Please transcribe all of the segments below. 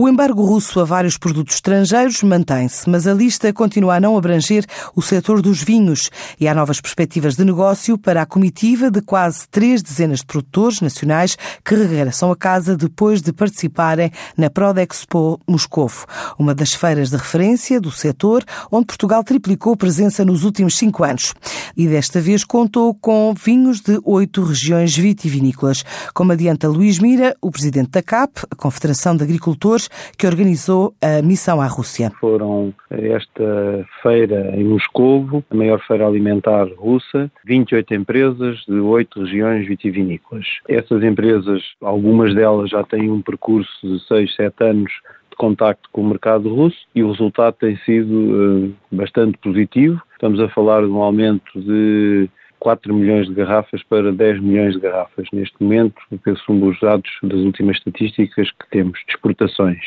O embargo russo a vários produtos estrangeiros mantém-se, mas a lista continua a não abranger o setor dos vinhos e há novas perspectivas de negócio para a comitiva de quase três dezenas de produtores nacionais que regressam a casa depois de participarem na Prodexpo Moscovo, uma das feiras de referência do setor, onde Portugal triplicou presença nos últimos cinco anos. E desta vez contou com vinhos de oito regiões vitivinícolas, como adianta Luís Mira, o presidente da CAP, a Confederação de Agricultores, que organizou a missão à Rússia. Foram esta feira em Moscovo, a maior feira alimentar russa, 28 empresas de oito regiões vitivinícolas. Essas empresas, algumas delas já têm um percurso de 6, 7 anos de contacto com o mercado russo e o resultado tem sido uh, bastante positivo. Estamos a falar de um aumento de 4 milhões de garrafas para 10 milhões de garrafas. Neste momento, penso um dos dados das últimas estatísticas que temos de exportações.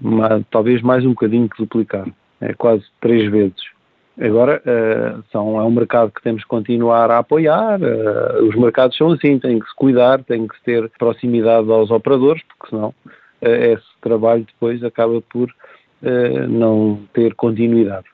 Mas, talvez mais um bocadinho que duplicar, é quase três vezes. Agora, uh, são, é um mercado que temos que continuar a apoiar. Uh, os mercados são assim, tem que se cuidar, tem que ter proximidade aos operadores, porque senão uh, esse trabalho depois acaba por não ter continuidade.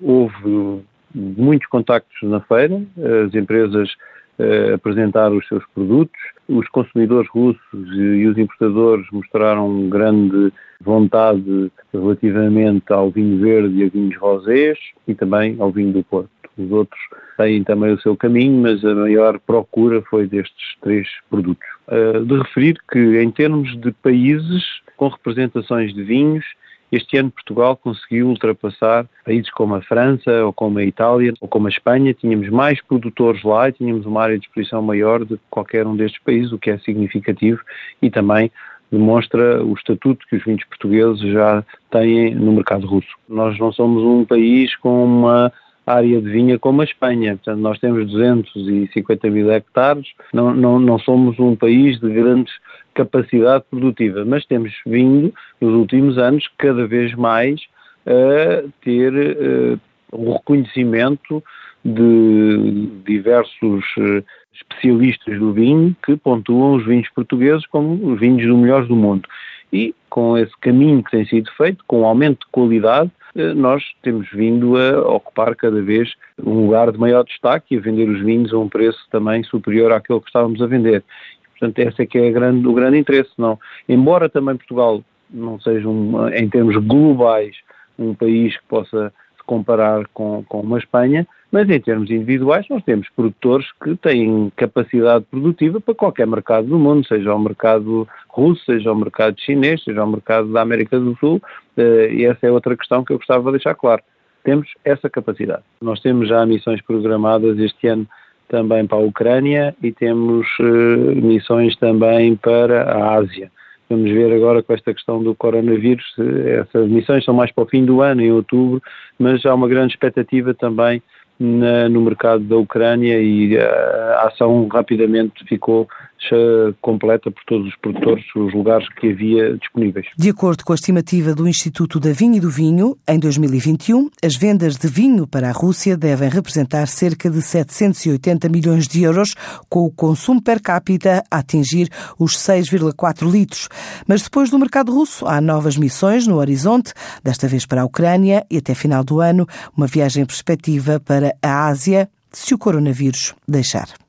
houve muitos contactos na feira, as empresas uh, apresentaram os seus produtos, os consumidores russos e os importadores mostraram grande vontade relativamente ao vinho verde e a vinhos rosés e também ao vinho do Porto. Os outros têm também o seu caminho, mas a maior procura foi destes três produtos. Uh, de referir que, em termos de países com representações de vinhos, este ano Portugal conseguiu ultrapassar países como a França, ou como a Itália, ou como a Espanha. Tínhamos mais produtores lá e tínhamos uma área de exposição maior do que qualquer um destes países, o que é significativo e também demonstra o estatuto que os vinhos portugueses já têm no mercado russo. Nós não somos um país com uma área de vinha como a Espanha. Portanto, nós temos 250 mil hectares, não, não, não somos um país de grande capacidade produtiva, mas temos vindo, nos últimos anos, cada vez mais a ter uh, um reconhecimento de diversos uh, especialistas do vinho que pontuam os vinhos portugueses como os vinhos do melhores do mundo. E com esse caminho que tem sido feito, com o aumento de qualidade, eh, nós temos vindo a ocupar cada vez um lugar de maior destaque e a vender os vinhos a um preço também superior àquele que estávamos a vender. Portanto, esse é que é grande, o grande interesse. Não. Embora também Portugal não seja, um, em termos globais, um país que possa comparar com, com uma Espanha, mas em termos individuais nós temos produtores que têm capacidade produtiva para qualquer mercado do mundo, seja o mercado russo, seja o mercado chinês, seja o mercado da América do Sul, eh, e essa é outra questão que eu gostava de deixar claro. Temos essa capacidade. Nós temos já missões programadas este ano também para a Ucrânia e temos uh, missões também para a Ásia. Vamos ver agora com esta questão do coronavírus, essas missões são mais para o fim do ano, em outubro, mas há uma grande expectativa também na, no mercado da Ucrânia e a ação rapidamente ficou completa por todos os produtores, os lugares que havia disponíveis. De acordo com a estimativa do Instituto da Vinha e do Vinho, em 2021, as vendas de vinho para a Rússia devem representar cerca de 780 milhões de euros, com o consumo per capita a atingir os 6,4 litros. Mas depois do mercado russo, há novas missões no horizonte, desta vez para a Ucrânia e até final do ano, uma viagem em perspectiva para a Ásia, se o coronavírus deixar.